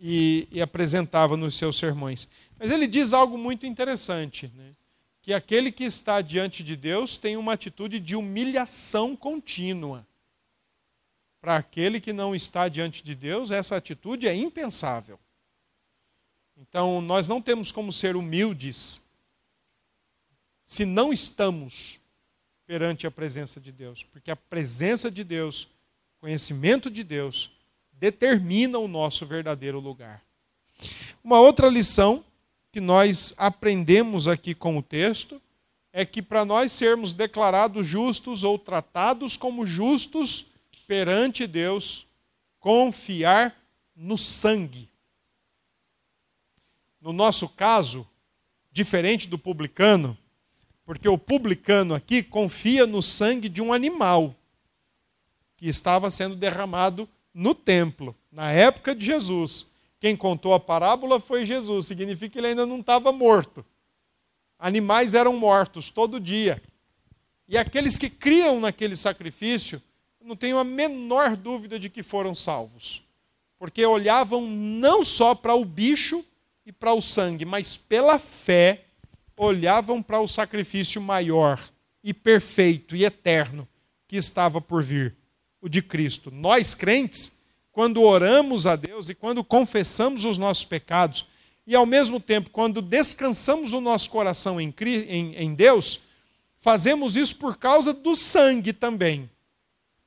e, e apresentava nos seus sermões. Mas ele diz algo muito interessante, né? que aquele que está diante de Deus tem uma atitude de humilhação contínua. Para aquele que não está diante de Deus, essa atitude é impensável. Então, nós não temos como ser humildes se não estamos perante a presença de Deus, porque a presença de Deus, conhecimento de Deus, determina o nosso verdadeiro lugar. Uma outra lição que nós aprendemos aqui com o texto é que para nós sermos declarados justos ou tratados como justos perante Deus, confiar no sangue. No nosso caso, diferente do publicano, porque o publicano aqui confia no sangue de um animal que estava sendo derramado no templo, na época de Jesus. Quem contou a parábola foi Jesus, significa que ele ainda não estava morto. Animais eram mortos todo dia. E aqueles que criam naquele sacrifício, não tenho a menor dúvida de que foram salvos. Porque olhavam não só para o bicho e para o sangue, mas pela fé olhavam para o sacrifício maior e perfeito e eterno que estava por vir, o de Cristo. Nós crentes, quando oramos a Deus e quando confessamos os nossos pecados, e ao mesmo tempo, quando descansamos o nosso coração em, em, em Deus, fazemos isso por causa do sangue também,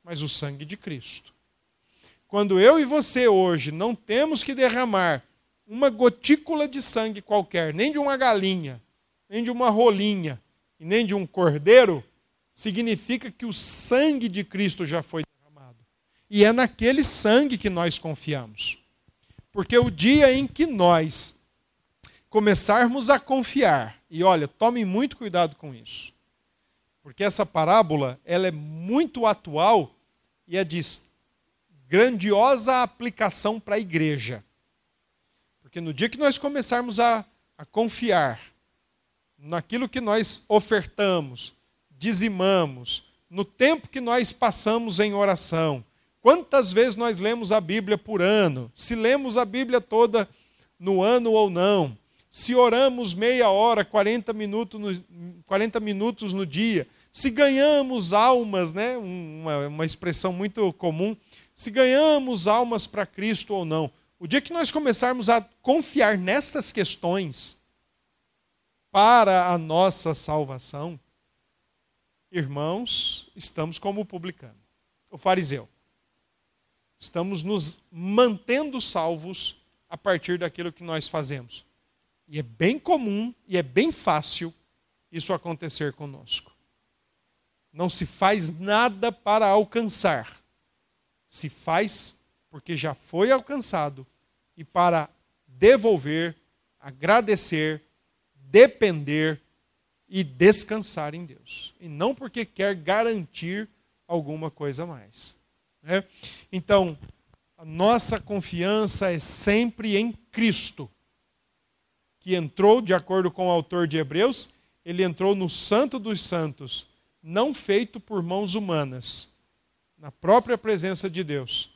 mas o sangue de Cristo. Quando eu e você hoje não temos que derramar uma gotícula de sangue qualquer, nem de uma galinha, nem de uma rolinha e nem de um cordeiro, significa que o sangue de Cristo já foi derramado. E é naquele sangue que nós confiamos. Porque o dia em que nós começarmos a confiar, e olha, tomem muito cuidado com isso. Porque essa parábola, ela é muito atual e é de grandiosa aplicação para a igreja. Porque no dia que nós começarmos a, a confiar naquilo que nós ofertamos, dizimamos, no tempo que nós passamos em oração. Quantas vezes nós lemos a Bíblia por ano? Se lemos a Bíblia toda no ano ou não? Se oramos meia hora, 40 minutos no, 40 minutos no dia? Se ganhamos almas, né? uma, uma expressão muito comum, se ganhamos almas para Cristo ou não. O dia que nós começarmos a confiar nessas questões, para a nossa salvação, irmãos, estamos como o publicano, o fariseu. Estamos nos mantendo salvos a partir daquilo que nós fazemos. E é bem comum e é bem fácil isso acontecer conosco. Não se faz nada para alcançar. Se faz porque já foi alcançado e para devolver, agradecer depender e descansar em Deus. E não porque quer garantir alguma coisa mais. Né? Então, a nossa confiança é sempre em Cristo, que entrou, de acordo com o autor de Hebreus, ele entrou no Santo dos Santos, não feito por mãos humanas, na própria presença de Deus,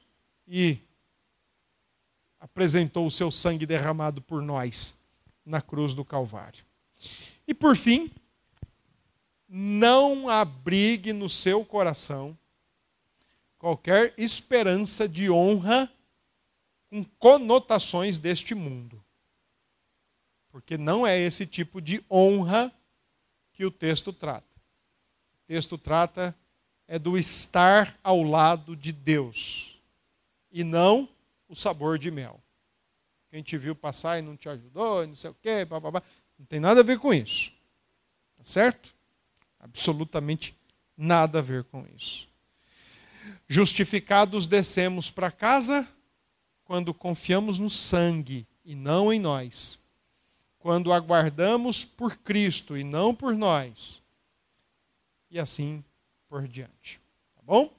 e apresentou o seu sangue derramado por nós na cruz do Calvário. E por fim, não abrigue no seu coração qualquer esperança de honra com conotações deste mundo. Porque não é esse tipo de honra que o texto trata. O texto trata é do estar ao lado de Deus e não o sabor de mel. Quem te viu passar e não te ajudou, não sei o quê, blá. não tem nada a ver com isso. Tá certo? Absolutamente nada a ver com isso. Justificados, descemos para casa quando confiamos no sangue e não em nós. Quando aguardamos por Cristo e não por nós. E assim por diante. Tá bom?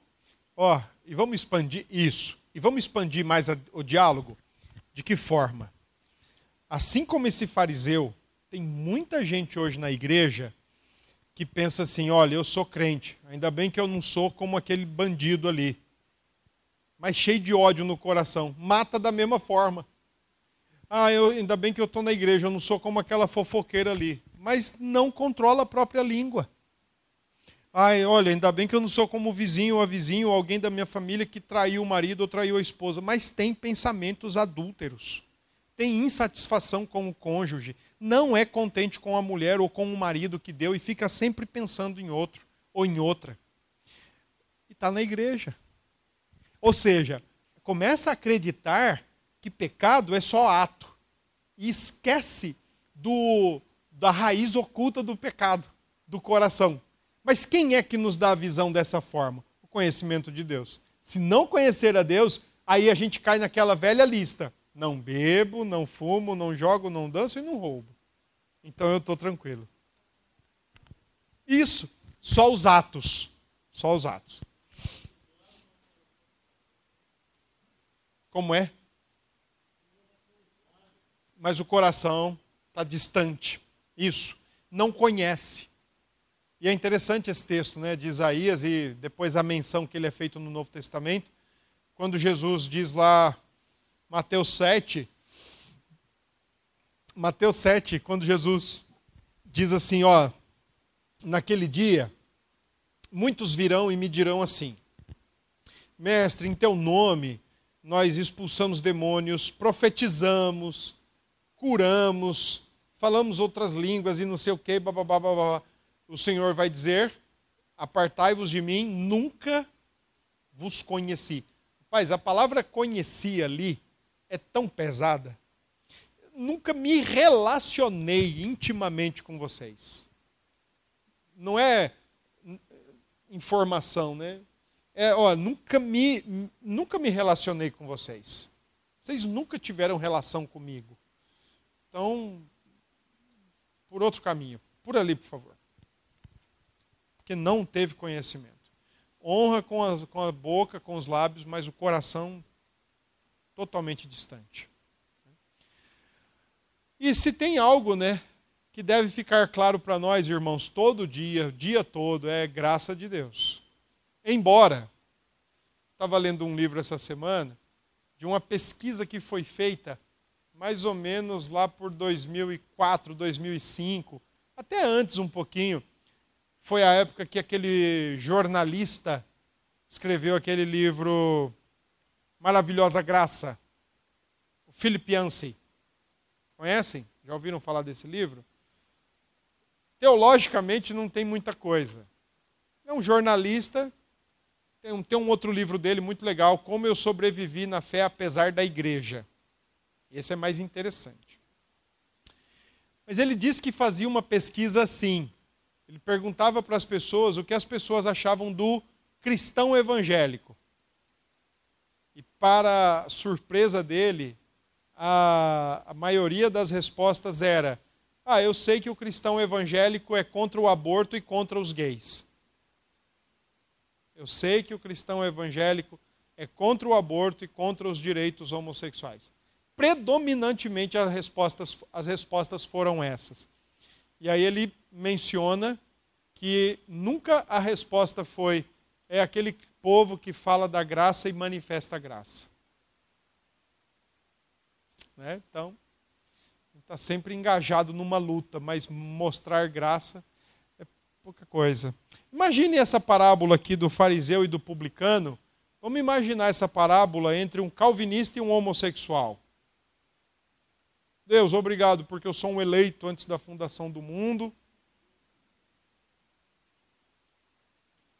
Ó, e vamos expandir isso. E vamos expandir mais a, o diálogo. De que forma? Assim como esse fariseu, tem muita gente hoje na igreja que pensa assim: olha, eu sou crente, ainda bem que eu não sou como aquele bandido ali, mas cheio de ódio no coração, mata da mesma forma. Ah, eu, ainda bem que eu estou na igreja, eu não sou como aquela fofoqueira ali, mas não controla a própria língua. Ai, olha, ainda bem que eu não sou como o vizinho ou a vizinho, ou alguém da minha família que traiu o marido ou traiu a esposa, mas tem pensamentos adúlteros, tem insatisfação com o cônjuge, não é contente com a mulher ou com o marido que deu e fica sempre pensando em outro ou em outra. E está na igreja. Ou seja, começa a acreditar que pecado é só ato e esquece do, da raiz oculta do pecado, do coração. Mas quem é que nos dá a visão dessa forma? O conhecimento de Deus. Se não conhecer a Deus, aí a gente cai naquela velha lista. Não bebo, não fumo, não jogo, não danço e não roubo. Então eu estou tranquilo. Isso, só os atos. Só os atos. Como é? Mas o coração está distante. Isso. Não conhece. E é interessante esse texto né, de Isaías e depois a menção que ele é feito no Novo Testamento, quando Jesus diz lá, Mateus 7, Mateus 7, quando Jesus diz assim: Ó, naquele dia, muitos virão e me dirão assim: Mestre, em teu nome nós expulsamos demônios, profetizamos, curamos, falamos outras línguas e não sei o que, babá. O Senhor vai dizer: Apartai-vos de mim, nunca vos conheci. Paz, a palavra conheci ali é tão pesada nunca me relacionei intimamente com vocês. Não é informação, né? É, ó, nunca me, nunca me relacionei com vocês. Vocês nunca tiveram relação comigo. Então, por outro caminho. Por ali, por favor. Porque não teve conhecimento. Honra com, as, com a boca, com os lábios, mas o coração totalmente distante. E se tem algo, né, que deve ficar claro para nós, irmãos, todo dia, dia todo, é graça de Deus. Embora, estava lendo um livro essa semana, de uma pesquisa que foi feita mais ou menos lá por 2004, 2005, até antes um pouquinho. Foi a época que aquele jornalista escreveu aquele livro Maravilhosa Graça, o Philip Yancey. Conhecem? Já ouviram falar desse livro? Teologicamente não tem muita coisa. É um jornalista, tem um, tem um outro livro dele muito legal, Como Eu Sobrevivi na Fé Apesar da Igreja. Esse é mais interessante. Mas ele disse que fazia uma pesquisa assim. Ele perguntava para as pessoas o que as pessoas achavam do cristão evangélico. E para surpresa dele, a, a maioria das respostas era: Ah, eu sei que o cristão evangélico é contra o aborto e contra os gays. Eu sei que o cristão evangélico é contra o aborto e contra os direitos homossexuais. Predominantemente as respostas, as respostas foram essas. E aí ele menciona que nunca a resposta foi é aquele povo que fala da graça e manifesta a graça. Né? Então, está sempre engajado numa luta, mas mostrar graça é pouca coisa. Imagine essa parábola aqui do fariseu e do publicano. Vamos imaginar essa parábola entre um calvinista e um homossexual. Deus, obrigado porque eu sou um eleito antes da fundação do mundo.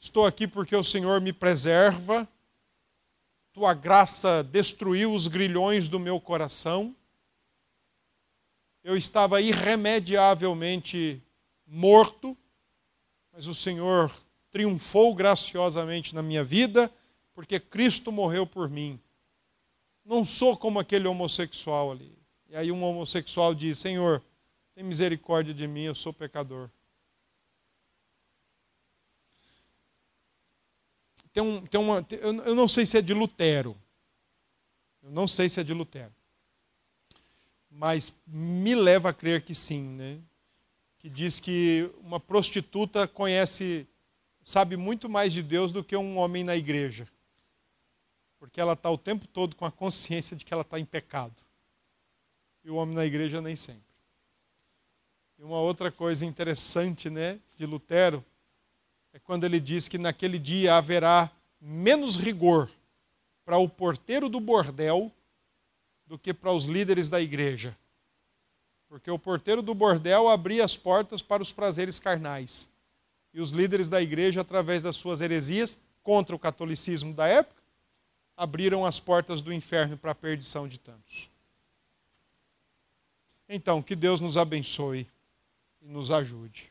Estou aqui porque o Senhor me preserva. Tua graça destruiu os grilhões do meu coração. Eu estava irremediavelmente morto, mas o Senhor triunfou graciosamente na minha vida, porque Cristo morreu por mim. Não sou como aquele homossexual ali. E aí um homossexual diz: Senhor, tem misericórdia de mim, eu sou pecador. Tem, um, tem uma. Tem, eu não sei se é de Lutero. Eu não sei se é de Lutero. Mas me leva a crer que sim, né? Que diz que uma prostituta conhece, sabe muito mais de Deus do que um homem na igreja. Porque ela está o tempo todo com a consciência de que ela está em pecado. E o homem na igreja nem sempre. E uma outra coisa interessante, né, de Lutero, é quando ele diz que naquele dia haverá menos rigor para o porteiro do bordel do que para os líderes da igreja. Porque o porteiro do bordel abria as portas para os prazeres carnais. E os líderes da igreja, através das suas heresias contra o catolicismo da época, abriram as portas do inferno para a perdição de tantos. Então, que Deus nos abençoe e nos ajude.